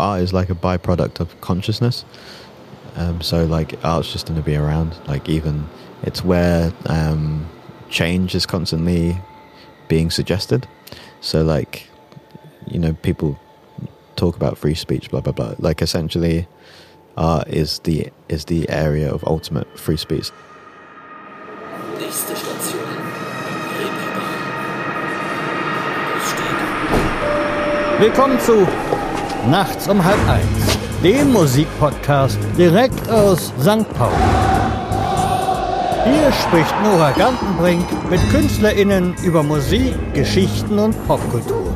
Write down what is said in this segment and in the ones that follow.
art is like a byproduct of consciousness. Um, so like art's just going to be around. Like even it's where um, change is constantly being suggested. So like you know people talk about free speech, blah blah blah. Like essentially, art is the is the area of ultimate free speech. Willkommen zu Nachts um halb eins, dem Musikpodcast direkt aus St. Pauli. Hier spricht Nora Gantenbrink mit KünstlerInnen über Musik, Geschichten und Popkultur.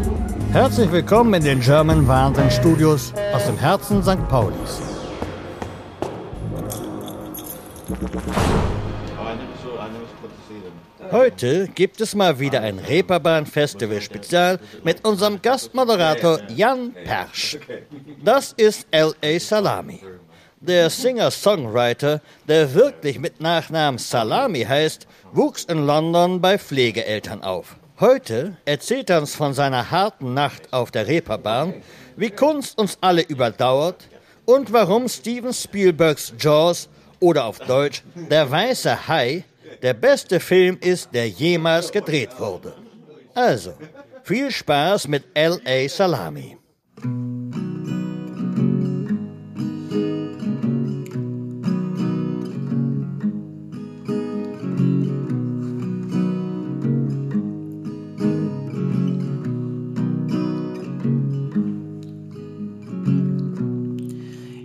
Herzlich willkommen in den German Wahnsinn Studios aus dem Herzen St. Paulis. Heute gibt es mal wieder ein Reeperbahn-Festival-Spezial mit unserem Gastmoderator Jan Persch. Das ist L.A. Salami. Der Singer-Songwriter, der wirklich mit Nachnamen Salami heißt, wuchs in London bei Pflegeeltern auf. Heute erzählt er uns von seiner harten Nacht auf der Reeperbahn, wie Kunst uns alle überdauert und warum Steven Spielbergs Jaws oder auf Deutsch Der weiße Hai der beste Film ist, der jemals gedreht wurde. Also, viel Spaß mit L.A. Salami.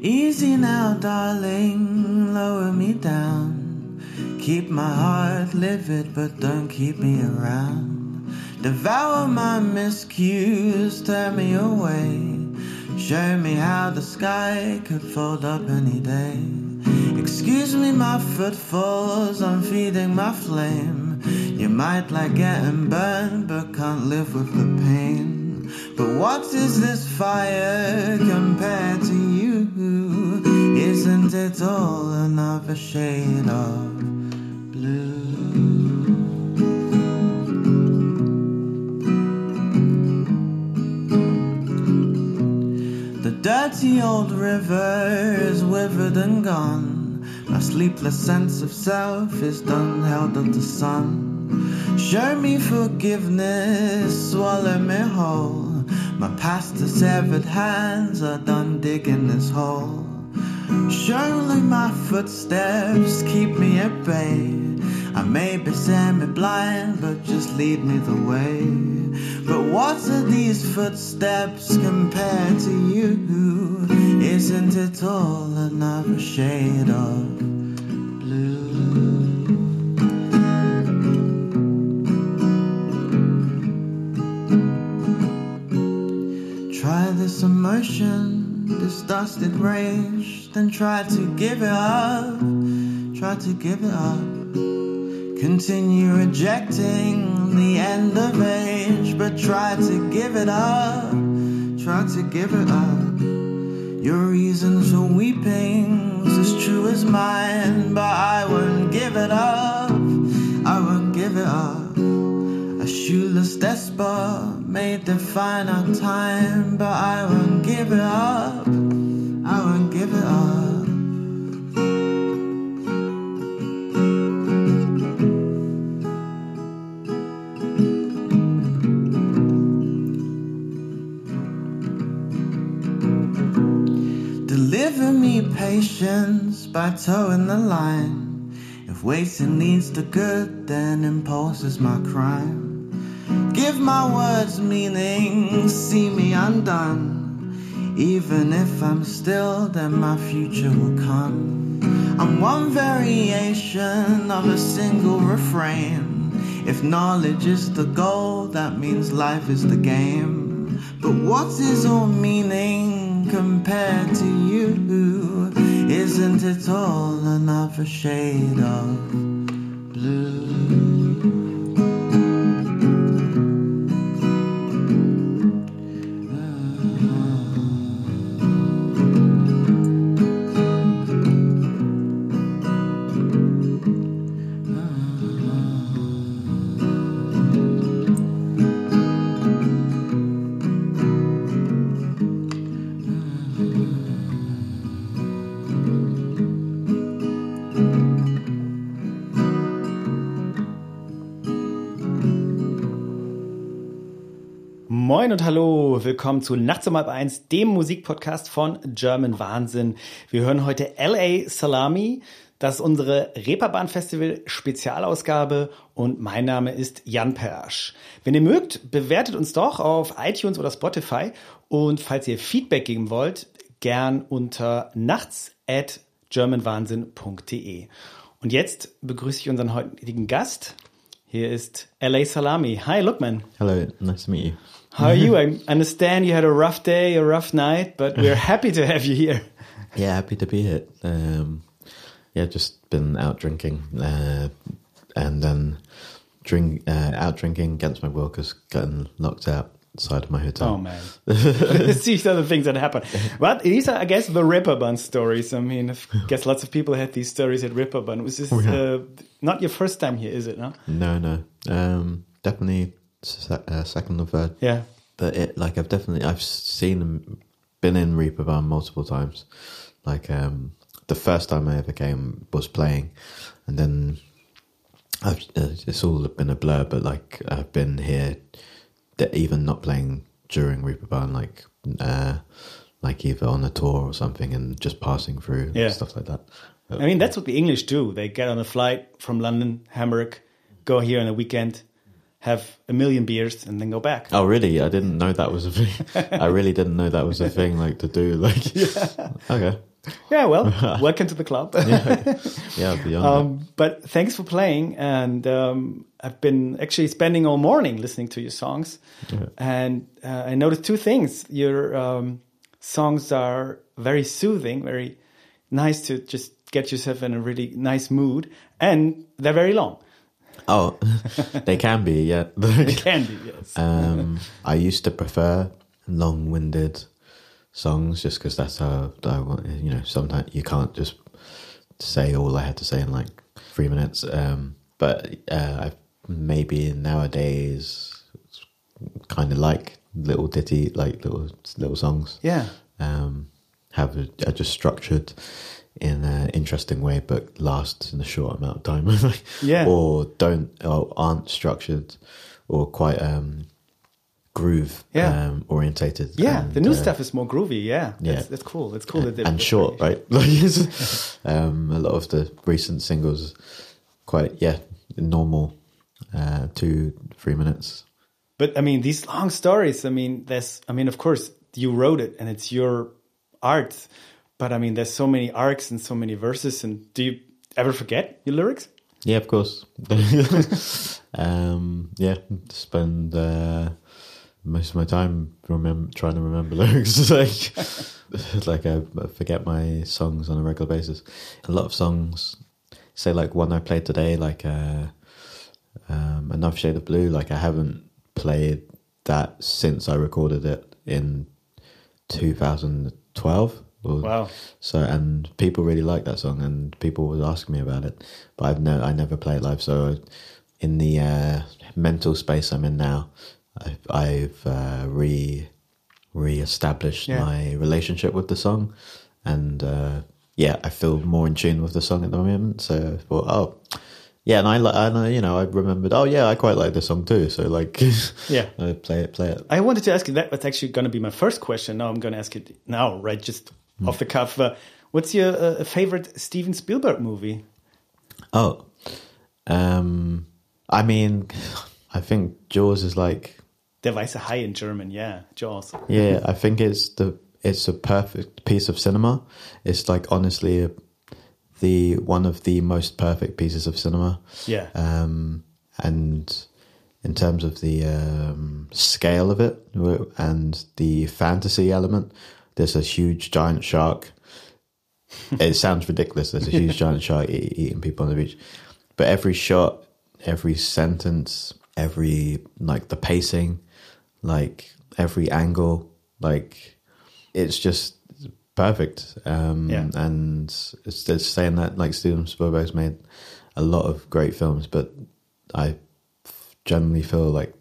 Easy now, darling. Keep my heart livid, but don't keep me around. Devour my miscues, turn me away. Show me how the sky could fold up any day. Excuse me, my footfalls, I'm feeding my flame. You might like getting burned, but can't live with the pain. But what is this fire compared to you? Isn't it all another shade of dirty old river is withered and gone. My sleepless sense of self is done held up to sun. Show me forgiveness, swallow me whole. My past severed hands are done digging this hole. Surely my footsteps keep me at bay. I may be semi-blind, but just lead me the way. But what are these footsteps compared to you? Isn't it all another shade of blue? Try this emotion, this dusted rage, then try to give it up. Try to give it up. Continue rejecting the end of age, but try to give it up. Try to give it up. Your reasons for weeping is as true as mine, but I won't give it up. I won't give it up. A shoeless despot may define our time, but I won't give it up. I won't give it up. Patience by towing the line. If waiting leads to good, then impulse is my crime. Give my words meaning, see me undone. Even if I'm still, then my future will come. I'm one variation of a single refrain. If knowledge is the goal, that means life is the game. But what is all meaning compared to you? Isn't it all another shade of blue? Moin und hallo, willkommen zu Nachts um halb eins, dem Musikpodcast von German Wahnsinn. Wir hören heute LA Salami, das ist unsere Reeperbahn Festival Spezialausgabe und mein Name ist Jan Persch. Wenn ihr mögt, bewertet uns doch auf iTunes oder Spotify und falls ihr Feedback geben wollt, gern unter nachts at germanwahnsinn.de. Und jetzt begrüße ich unseren heutigen Gast. Hier ist LA Salami. Hi, Lookman. Hello, nice to meet you. How are you? I understand you had a rough day, a rough night, but we're happy to have you here. Yeah, happy to be here. Um, yeah, just been out drinking, uh, and then drink uh, out drinking against my will because getting knocked out side of my hotel. Oh man, these are the things that happen. But these are, I guess, the Reeperbahn stories. I mean, I guess lots of people had these stories at Reeperbahn. Was this uh, not your first time here? Is it? No. No, no, um, definitely uh, second or third. Yeah. but it like I've definitely I've seen them, been in Reeperbahn multiple times. Like um, the first time I ever came was playing, and then I've uh, it's all been a blur. But like I've been here, even not playing during Reeperbahn, like uh, like either on a tour or something, and just passing through Yeah. stuff like that. I mean, that's what the English do. They get on a flight from London, Hamburg, go here on a weekend, have a million beers, and then go back. Oh really? I didn't know that was a thing. I really didn't know that was a thing. Like to do. Like okay, Yeah, well, welcome to the club. yeah, beyond. Um, but thanks for playing, and um, I've been actually spending all morning listening to your songs, and uh, I noticed two things. Your um, songs are very soothing, very nice to just get yourself in a really nice mood, and they're very long. Oh, they can be, yeah. They can be, yes. um, I used to prefer long-winded songs just because that's how I want. You know, sometimes you can't just say all I had to say in like three minutes. Um, but uh, I maybe nowadays kind of like little ditty, like little little songs. yeah, Um, have a, are just structured in an interesting way, but lasts in a short amount of time. Yeah. Or don't or aren't structured or quite um, groove Yeah. um, orientated. yeah. And, the new uh, stuff is more groovy. Yeah, yeah. that's, that's cool. It's cool that and short, right? Like um, a lot of the recent singles, quite yeah, normal, uh, two three minutes. But I mean, these long stories. I mean, there's. I mean, of course, you wrote it, and it's your art. But I mean, there's so many arcs and so many verses. And do you ever forget your lyrics? Yeah, of course. um, yeah, spend uh, most of my time remember trying to remember lyrics. like, like I forget my songs on a regular basis. A lot of songs, say like one I played today, like uh, um, "Another Shade of Blue." Like I haven't played that since I recorded it in 2012. Or- Wow. so and people really like that song, and people was asking me about it, but I've no, I never play it live. So in the uh, mental space I'm in now, I've, I've uh, re re-established Yeah. my relationship with the song, and uh, yeah, I feel more in tune with the song at the moment. So I thought, oh. Yeah, and I, and I, you know, I remembered. Oh, yeah, I quite like this song too. So, like, Yeah. I play it, play it. I wanted to ask you that. That's actually going to be my first question. Now I'm going to ask it now, right? Just off the cuff. Uh, what's your uh, favorite Steven Spielberg movie? Oh, um, I mean, I think Jaws is like Der weiße Hai in German. Yeah, Jaws. Yeah, I think it's the it's a perfect piece of cinema. It's like honestly a, the one of the most perfect pieces of cinema. Yeah. Um, and in terms of the um, scale of it and the fantasy element, there's a huge giant shark. it sounds ridiculous. There's a huge giant shark e- eating people on the beach, but every shot, every sentence, every like the pacing, like every angle, like it's just perfect. Um, Yeah. and it's, it's saying that like Steven Spielberg's made a lot of great films, but I generally feel like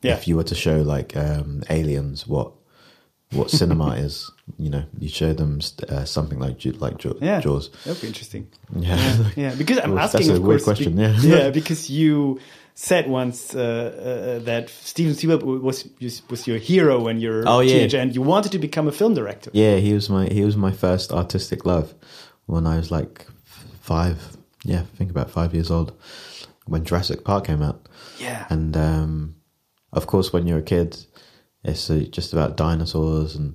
Yeah. if you were to show like um, aliens what what cinema is, you know, you show them uh, something like like Jaw- Yeah, Jaws. That'd be interesting. Yeah, Yeah, because I'm asking. that's a weird question, be- yeah. yeah, because you said once uh, uh, that Steven Spielberg was was your hero when you were Oh, a yeah. teenager, and you wanted to become a film director. Yeah, he was my he was my first artistic love when I was like five. Yeah, think about five years old when Jurassic Park came out. Yeah. and um, of course, when you're a kid, it's uh, just about dinosaurs and.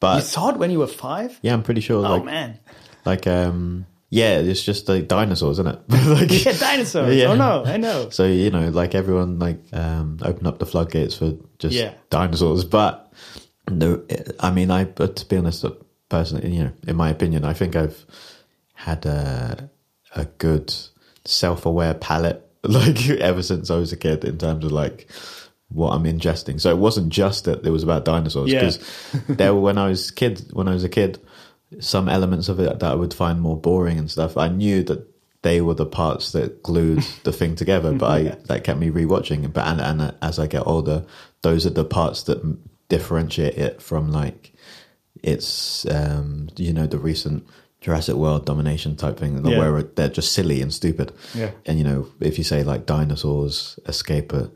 But You saw it when you were five. yeah, I'm pretty sure. Oh like, man, like um, yeah, it's just like dinosaurs, isn't it? like, yeah, dinosaurs. Yeah. Oh no, I know. So you know, like everyone, like um, open up the floodgates for just Yeah. dinosaurs. But no, I mean, I. But to be honest, uh, personally, you know, in my opinion, I think I've had a a good self-aware palate, like ever since I was a kid, in terms of like what I'm ingesting. So it wasn't just that it was about dinosaurs Yeah. because there, were- when I was kid, when I was a kid, some elements of it that I would find more boring and stuff. I knew that they were the parts that glued the thing together, but I that kept me rewatching. But and, and as I get older, those are the parts that differentiate it from like it's um, you know the recent Jurassic World domination type thing, Yeah. where they're just silly and stupid. Yeah. And you know, if you say like dinosaurs escape a,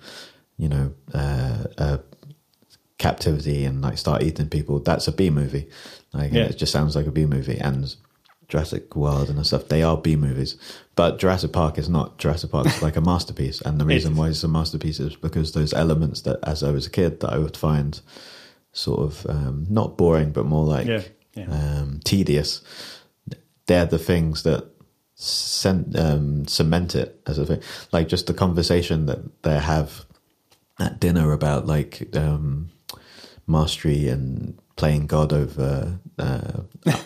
you know, uh, a captivity and like start eating people, that's a B movie. Like Yeah. it just sounds like a B movie. And Jurassic World and stuff, they are B movies. But Jurassic Park is not. Jurassic Park is like a masterpiece. And the reason why it's a masterpiece is because those elements that, as I was a kid, that I would find sort of um, not boring, but more like Yeah, yeah. Um, tedious. They're the things that cen- um, cement it as a thing. Like just the conversation that they have at dinner about like um, mastery and playing God over uh,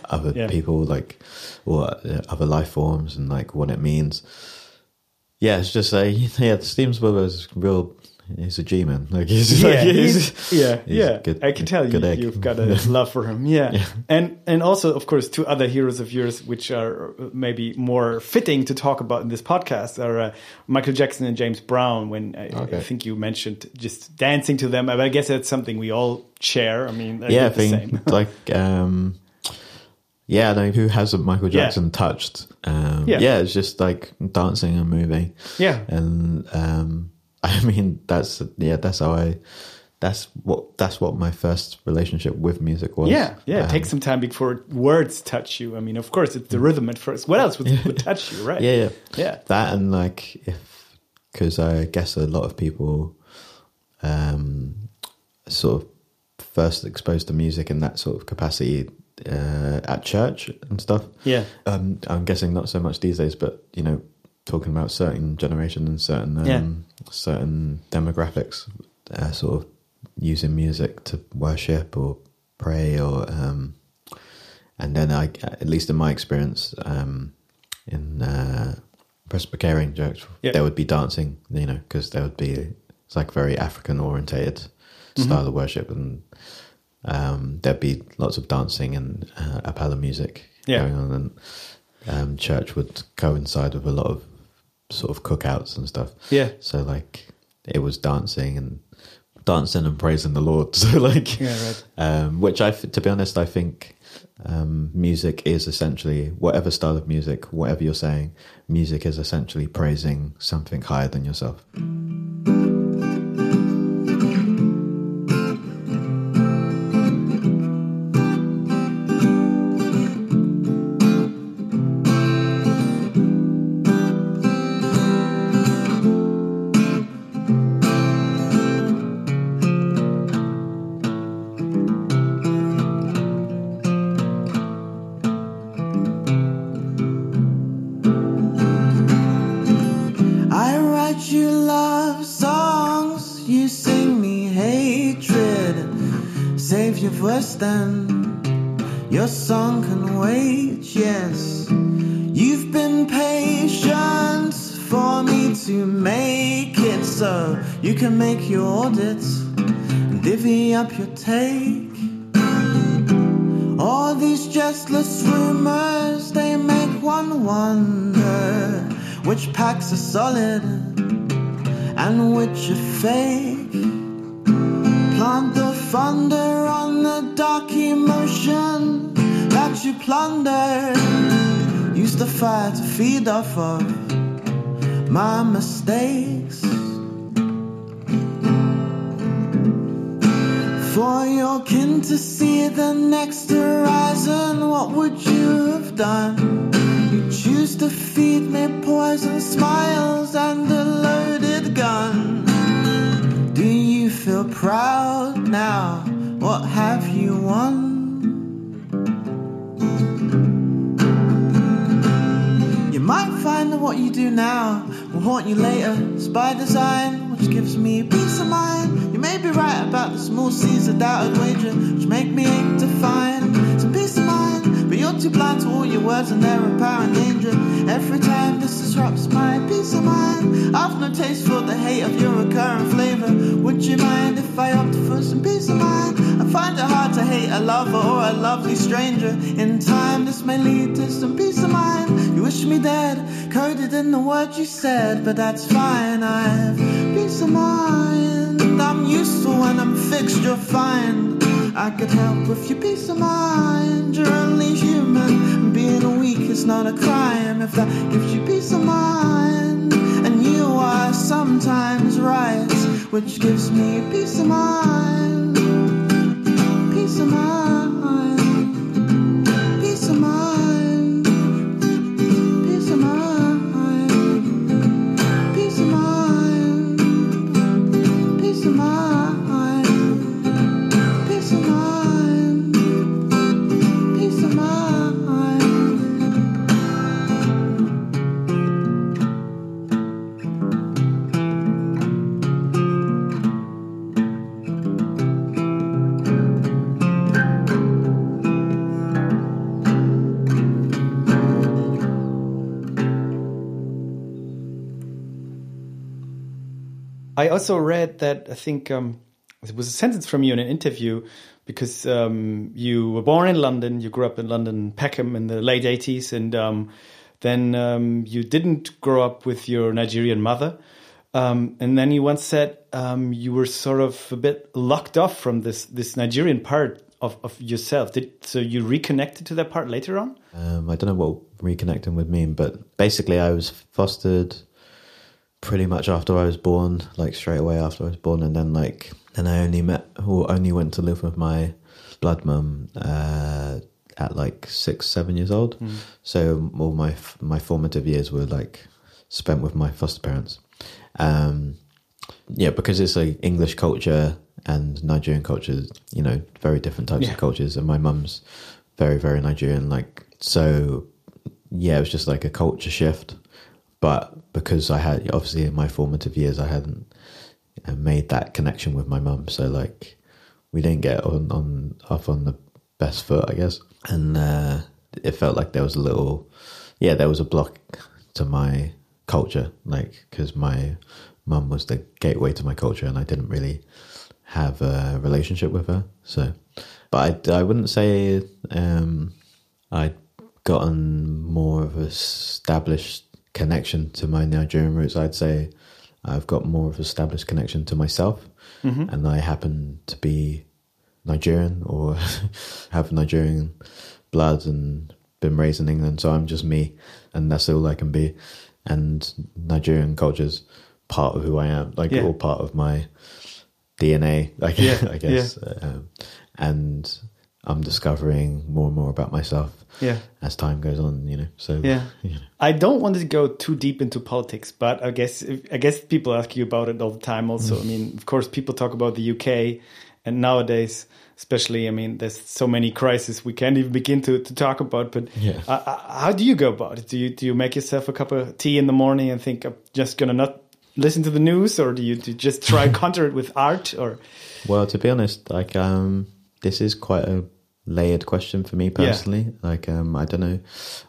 other Yeah. people, like or uh, other life forms, and like what it means. Yeah, it's just like yeah, Steven Spielberg is real. He's a G man. Like he's yeah, like, he's- yeah, he's yeah. good- I can tell you, egg. you've got a love for him. Yeah. and and also, of course, two other heroes of yours, which are maybe more fitting to talk about in this podcast, are uh, Michael Jackson and James Brown. When I, I think you mentioned just dancing to them, but I guess that's something we all share. I mean, I yeah, I think same. like um yeah, no, who hasn't Michael Yeah. Jackson touched? Um Yeah. yeah. it's just like dancing and moving. Yeah. And um I mean that's yeah, that's how I that's what that's what my first relationship with music was. Yeah, yeah. It Um, takes some time before words touch you. I mean, of course, it's the rhythm at first. What else would, would touch you, right? Yeah, yeah. Yeah. That and like if because I guess a lot of people um sort of first exposed to music in that sort of capacity uh, at church and stuff. Yeah. Um, I'm guessing not so much these days, but you know, talking about certain generation and certain um, Yeah. certain demographics, uh, sort of using music to worship or pray or um, and then I, at least in my experience, um, in uh, Presbyterian church, Yeah. there would be dancing, you know, because there would be it's like very African orientated style of worship, and um, there'd be lots of dancing and uh, appella music Yeah. going on, and um, church would coincide with a lot of sort of cookouts and stuff. Yeah. So like it was dancing and dancing and praising the Lord. So like, Yeah, right. um, which I, to be honest, I think um, music is essentially whatever style of music, whatever you're saying, music is essentially praising something higher than yourself. man with your faith. Plant the thunder on the dark emotion that you plunder. Use the fire to feed off of my mistakes. For your kin to see the next horizon, what would you have done? You choose to feed me poison smiles and a loaded gun. Do you feel proud now? What have you won? You might find that what you do now will haunt you later. It's by design, which gives me peace of mind. You may be right about the small seas of doubted wager, which make me aim to find some peace of. But too blind to all your words and their apparent danger. Every time this disrupts my peace of mind, I've no taste for the hate of your recurrent flavor. Would you mind if I opt for some peace of mind? I find it hard to hate a lover or a lovely stranger. In time, this may lead to some peace of mind. You wish me dead, coded in the words you said, but that's fine. I have peace of mind. I'm useful when I'm fixed, you're fine. I could help with your peace of mind. You're only and is not a crime if that gives you peace of mind. And you are sometimes right, which gives me peace of mind. Peace of mind. I also read that I think um, it was a sentence from you in an interview because um, you were born in London, you grew up in London, Peckham in the late 80s, and um, then um, you didn't grow up with your Nigerian mother. Um, and then you once said um, you were sort of a bit locked off from this this Nigerian part of, of yourself. Did, so you reconnected to that part later on? I don't know what reconnecting would mean, but basically, I was fostered pretty much after I was born, like straight away after I was born, and then like then I only met or only went to live with my blood mum uh, at like six, seven years old. So all my my formative years were like spent with my foster parents. Um, yeah, because it's like English culture and Nigerian culture, you know, very different types Yeah. of cultures, and my mum's very, very Nigerian. Like so, yeah, it was just like a culture shift. But because I had obviously in my formative years, I hadn't made that connection with my mum, so like we didn't get on on off on the best foot, I guess, and uh, it felt like there was a little, yeah, there was a block to my culture, like because my mum was the gateway to my culture, and I didn't really have a relationship with her. So, but I, I wouldn't say um, I'd gotten more of established connection to my Nigerian roots. I'd say I've got more of an established connection to myself, and I happen to be Nigerian or have Nigerian blood and been raised in England. So I'm just me, and that's all I can be. And Nigerian culture's part of who I am, like Yeah. all part of my DNA, like Yeah, I guess. Um, and I'm discovering more and more about myself Yeah. as time goes on. You know, so Yeah. you know. I don't want to go too deep into politics, but I guess I guess people ask you about it all the time. Also, I mean, of course, people talk about the UK, and nowadays, especially, I mean, there's so many crises we can't even begin to, to talk about. But Yeah. uh, uh, how do you go about it? Do you do you make yourself a cup of tea in the morning and think I'm just gonna not listen to the news, or do you, do you just try counter it with art? Or Well, to be honest, like um, this is quite a layered question for me personally. Like um, I don't know,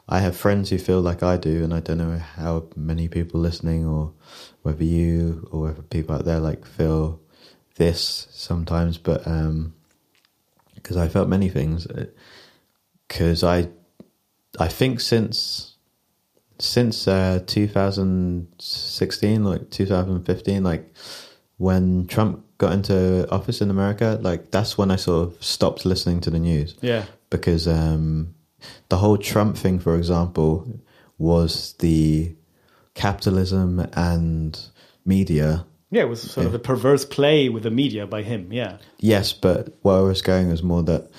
I have friends who feel like I do, and I don't know how many people listening or whether you or whether people out there like feel this sometimes, but um, because I felt many things, because I, I think since since uh, 2016, like 2015, like when Trump got into office in America, like that's when I sort of stopped listening to the news yeah, because um, the whole Trump thing, for example, was the capitalism and media Yeah, it was sort of a perverse play with the media by him. Yeah. Yes, but where I was going was more that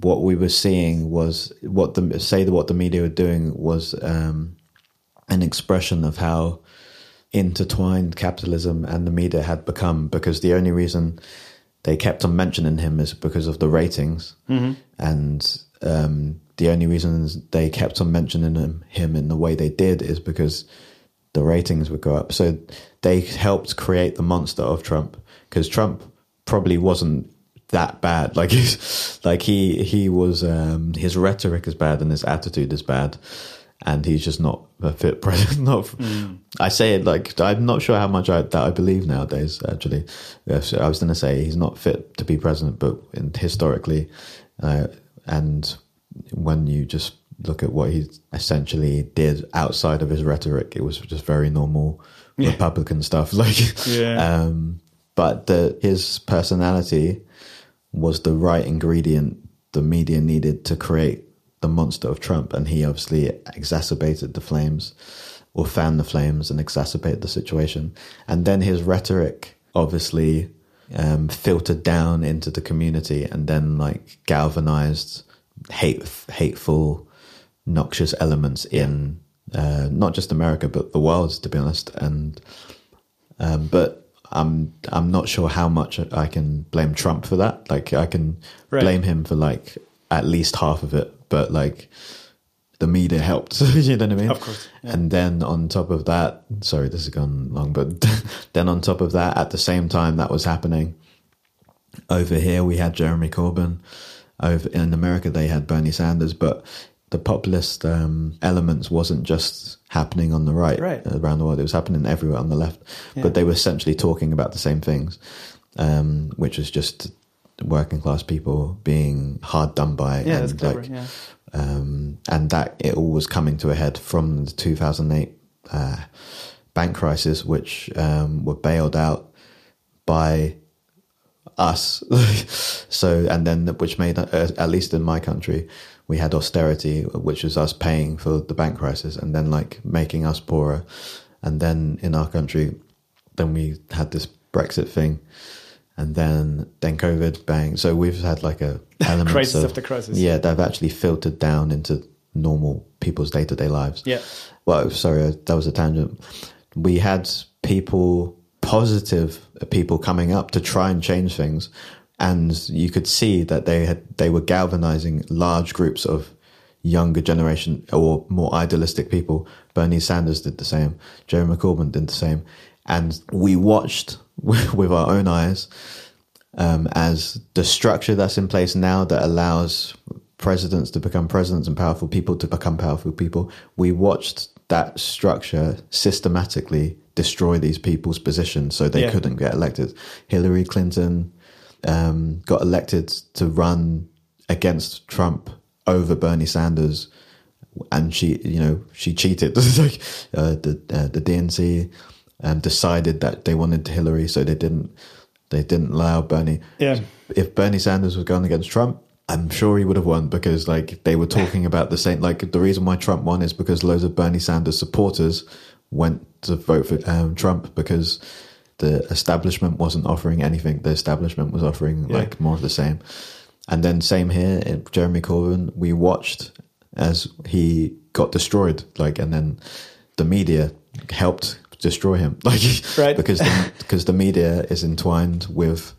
what we were seeing was what the say that what the media were doing was um, an expression of how intertwined capitalism and the media had become. Because the only reason they kept on mentioning him is because of the ratings, and um, the only reasons they kept on mentioning him, him in the way they did is because the ratings would go up. So they helped create the monster of Trump because Trump probably wasn't that bad. Like he's like he he was um, his rhetoric is bad and his attitude is bad, and he's just not a fit president. Not, I say it like I'm not sure how much I, that I believe nowadays. Actually, Yes, I was going to say he's not fit to be president, but in, historically, uh, and when you just look at what he essentially did outside of his rhetoric, it was just very normal Republican stuff. Like, Yeah. um, but the, his personality was the right ingredient the media needed to create the monster of Trump, and he obviously exacerbated the flames, or fanned the flames and exacerbated the situation. And then his rhetoric obviously um, filtered down into the community, and then like galvanized hate, hateful, noxious elements in uh, not just America but the world, to be honest. And um, but I'm I'm not sure how much I can blame Trump for that. Like I can Right. blame him for like at least half of it, but like the media helped. you know what I mean? Of course, yeah. And then on top of that, sorry, this has gone long, but then on top of that, at the same time that was happening, over here we had Jeremy Corbyn. Over in America they had Bernie Sanders, but the populist um, elements wasn't just happening on the right, Right. around the world; it was happening everywhere on the left. Yeah. But they were essentially talking about the same things, um, which was just working class people being hard done by, Yeah, and clever. like, yeah. um, and that it all was coming to a head from the 2008 uh, bank crisis, which um, were bailed out by us. so, and then which made, uh, at least in my country, we had austerity, which was us paying for the bank crisis, and then like making us poorer. And then in our country, then we had this Brexit thing. And then, then COVID, bang. So we've had like a element Crisis of after crisis. Yeah, they've actually filtered down into normal people's day to day lives. Yeah. Well, sorry, uh, that was a tangent. We had people, positive people coming up to try and change things. And you could see that they had, they were galvanizing large groups of younger generation or more idealistic people. Bernie Sanders did the same. Jeremy Corbyn did the same. And we watched with our own eyes um, as the structure that's in place now that allows presidents to become presidents and powerful people to become powerful people. We watched that structure systematically destroy these people's positions so they Yeah. couldn't get elected. Hillary Clinton um, got elected to run against Trump over Bernie Sanders, and she, you know, she cheated. Like uh, the uh, the DNC um, decided that they wanted Hillary, so they didn't they didn't allow Bernie. Yeah. If Bernie Sanders was going against Trump, I'm sure he would have won because like they were talking about the same. Like the reason why Trump won is because loads of Bernie Sanders supporters went to vote for um, Trump because the establishment wasn't offering anything. The establishment was offering Yeah. like more of the same. And then same here, Jeremy Corbyn, we watched as he got destroyed. Like, and then the media helped destroy him. Like, Right. because the, because the media is entwined with,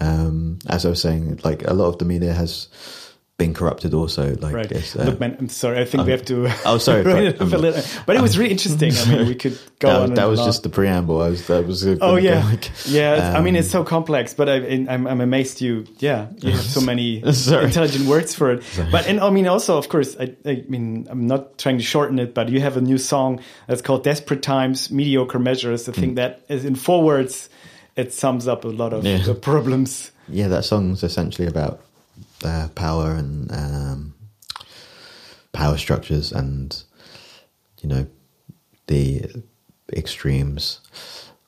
um, as I was saying, like a lot of the media has been corrupted. Also, like, Right. it's, uh, Look, man, I'm sorry. I think we have to. oh, sorry, but, um. But it was really interesting. I mean, we could go that, on. that was just the preamble. I was, that was. Oh go, yeah, like, yeah. it's- I mean, um, it's so complex, but I, I'm I'm amazed you. Yeah, you have so many Sorry. intelligent words for it. But and I mean, also, of course, I, I mean, I'm not trying to shorten it, but you have a new song that's called "Desperate Times, Mediocre Measures." I think Mm. that is in four words. It sums up a lot of Yeah. the problems. yeah, that song's essentially about uh, power and um, power structures and you know the extremes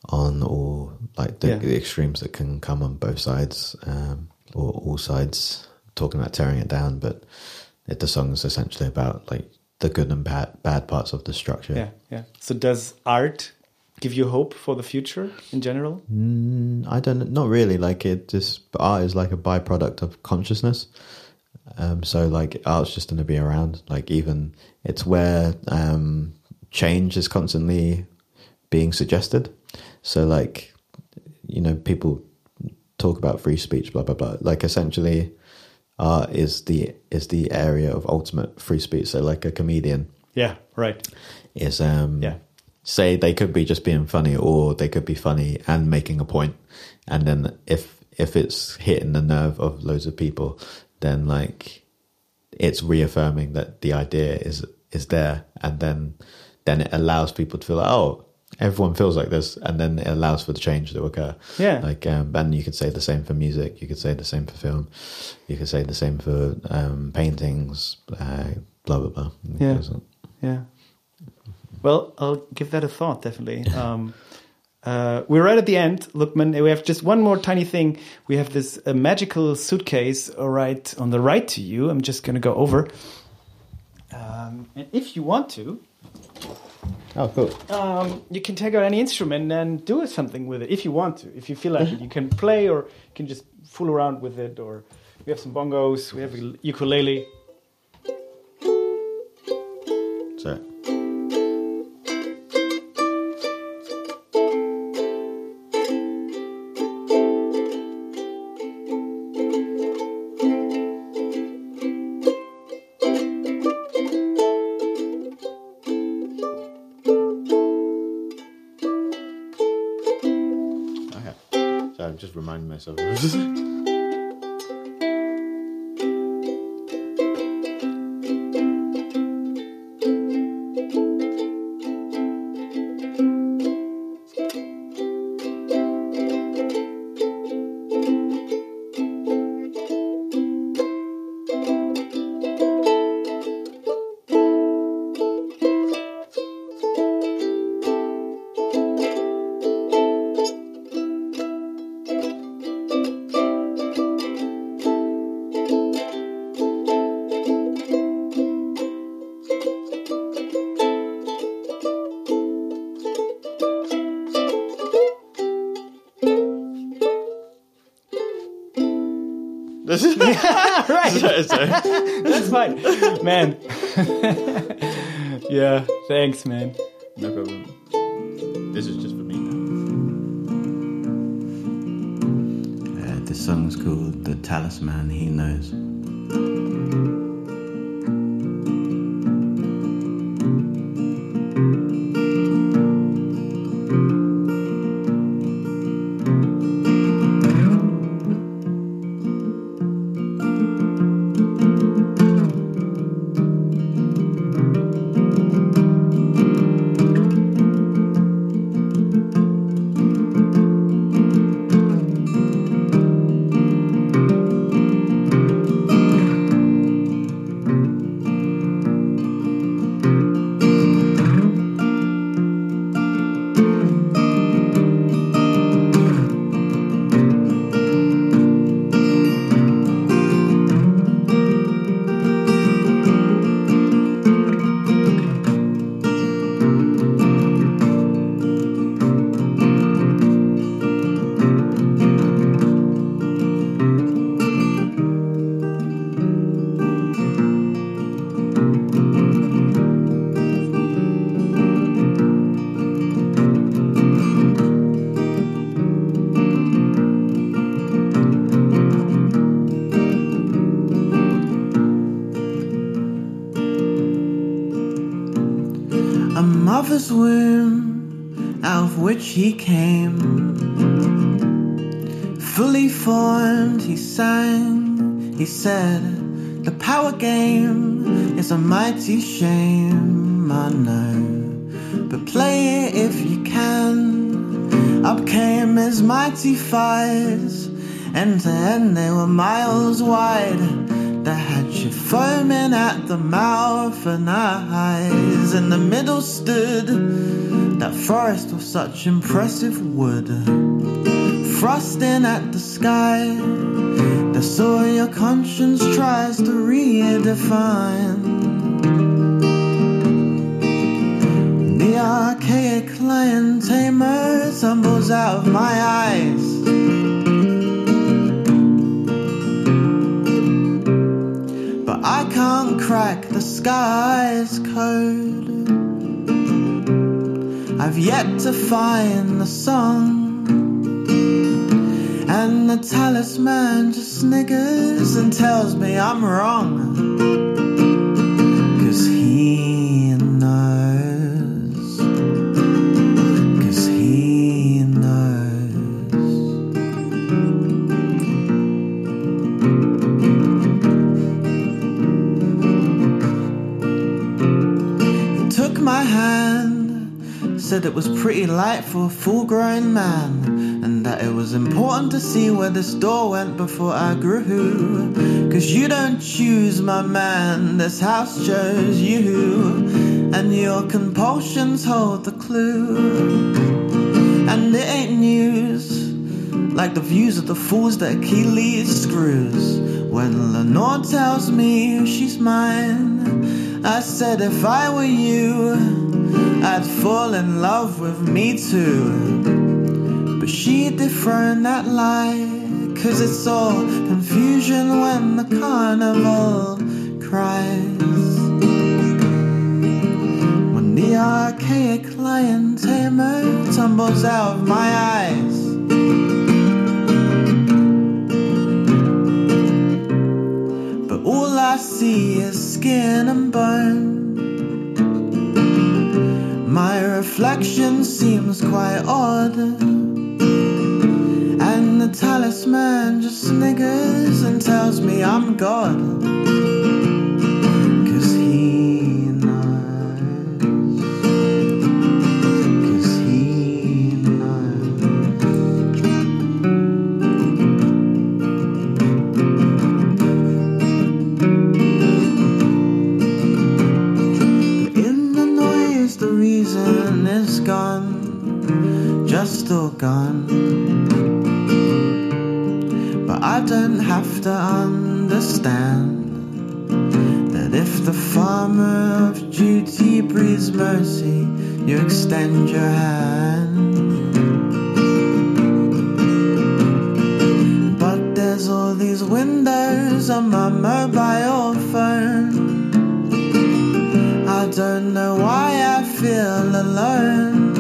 on or like the, Yeah. the extremes that can come on both sides um, or all sides talking about tearing it down but it, the song is essentially about like the good and bad bad parts of the structure Yeah, yeah. So does art give you hope for the future in general? I don't, not really. Like it just art is like a byproduct of consciousness. Um, so like art's just going to be around. Like even it's where um, change is constantly being suggested. So like you know people talk about free speech, blah blah blah. Like essentially, art is the is the area of ultimate free speech. So like a comedian Yeah, right. is um Yeah. Say they could be just being funny or they could be funny and making a point. And then if if it's hitting the nerve of loads of people then like it's reaffirming that the idea is is there. And then then it allows people to feel like oh everyone feels like this. And then it allows for the change to occur. Yeah. like um and you could say the same for music. You could say the same for film. You could say the same for um paintings uh, blah blah blah. Yeah. Yeah. Well, I'll give that a thought, definitely. Um, uh, we're right at the end, Lookman. We have just one more tiny thing. We have this uh, magical suitcase right on the right to you. I'm just going to go over. Um, and if you want to, oh cool um, you can take out any instrument and do something with it if you want to. If you feel like it, you can play or you can just fool around with it. Or we have some bongos, we have a ukulele. Reminding myself. That's fine, man. yeah, thanks, man. no problem. This is just for me now. Uh, this song's called The Talisman He Knows. End to end they were miles wide. That had you foaming at the mouth and eyes. In the middle stood that forest of such impressive wood. Frosting at the sky, the soil your conscience tries to redefine. the archaic lion tamer tumbles out of my eyes. Crack the sky's code. I've yet to find the song. And the talisman just sniggers and tells me I'm wrong. Was pretty light for a full grown man, and that it was important to see where this door went before I grew. Cause you don't choose my man, this house chose you, and your compulsions hold the clue. And it ain't news, like the views of the fools that Achilles screws. When Lenore tells me she's mine, I said if I were you, I'd fall in love with me too. But she dethroned that lie, cause it's all confusion when the carnival cries. When the archaic lion tamer tumbles out of my eyes. But all I see is skin and bone. My reflection seems quite odd. And the talisman just sniggers and tells me I'm God. Is gone, just all gone. But I don't have to understand that if the farmer of duty breathes mercy, you extend your hand. But there's all these windows on my mobile feel alone.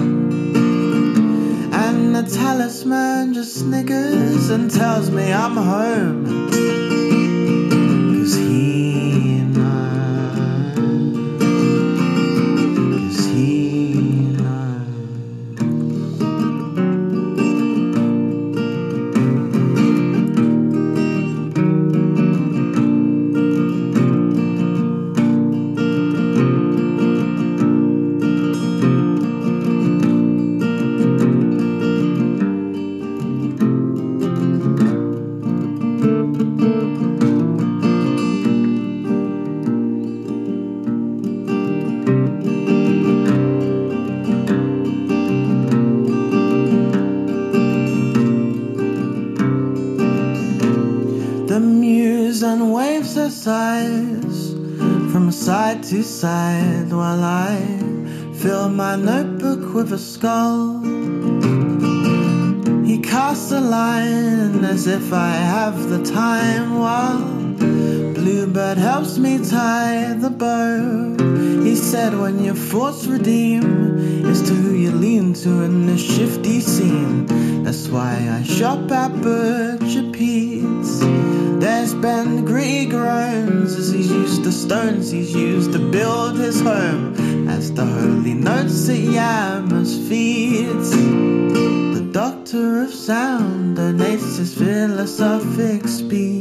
And the talisman just sniggers and tells me I'm home. Sighs from side to side while I fill my notebook with a skull. He casts a line as if I have the time while Bluebird helps me tie the bow. He said, when your thoughts redeem is to who you lean to in this shifty scene. That's why I shop at Butcher Pete's. There's been groans as he's used the stones he's used to build his home. As the holy notes at Yammer's feet. The doctor of sound donates his philosophic speech.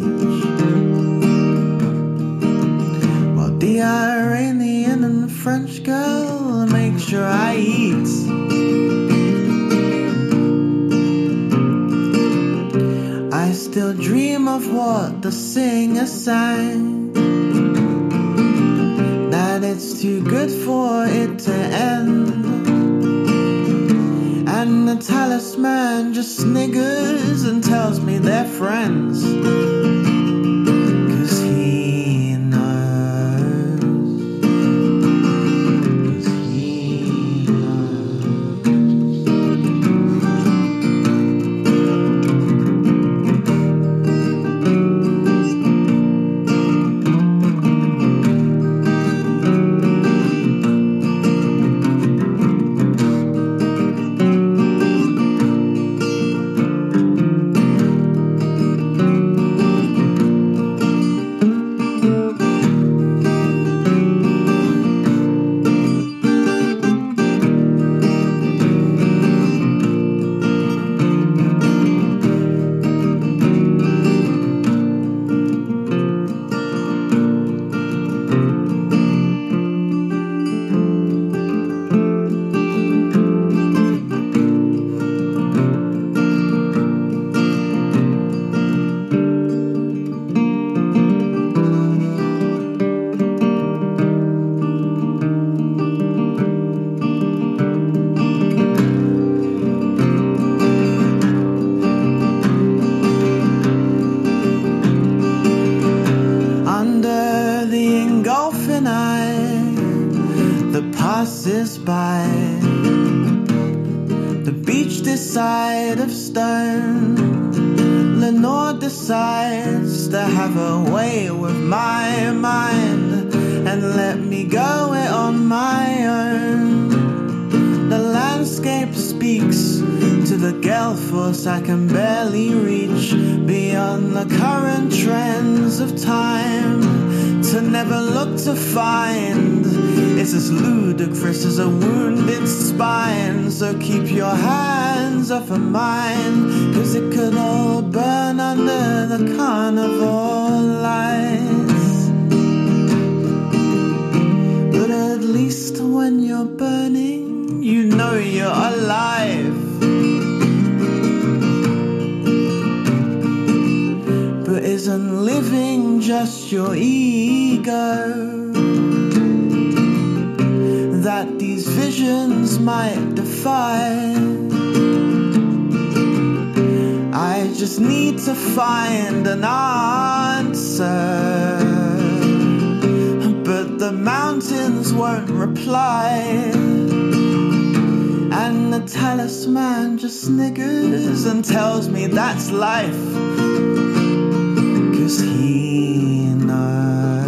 Singer sang. That it's too good for it to end. And the talisman just sniggers and tells me they're friends. Ludicrous is a wounded spine. So keep your hands off of mine, cause it could all burn under the carnival lights. But at least when you're burning, you know you're alive. But isn't living just your ego? Visions might defy. I just need to find an answer. But the mountains won't reply. And the talisman just sniggers and tells me that's life. Cause he knows.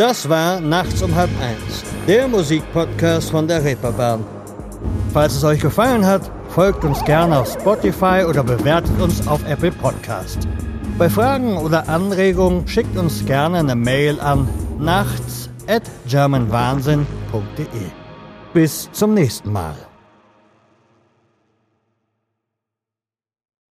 Das war Nachts um halb eins, der Musikpodcast von der Reeperbahn. Falls es euch gefallen hat, folgt uns gerne auf Spotify oder bewertet uns auf Apple Podcast. Bei Fragen oder Anregungen schickt uns gerne eine Mail an nachts at germanwahnsinn.de. Bis zum nächsten Mal.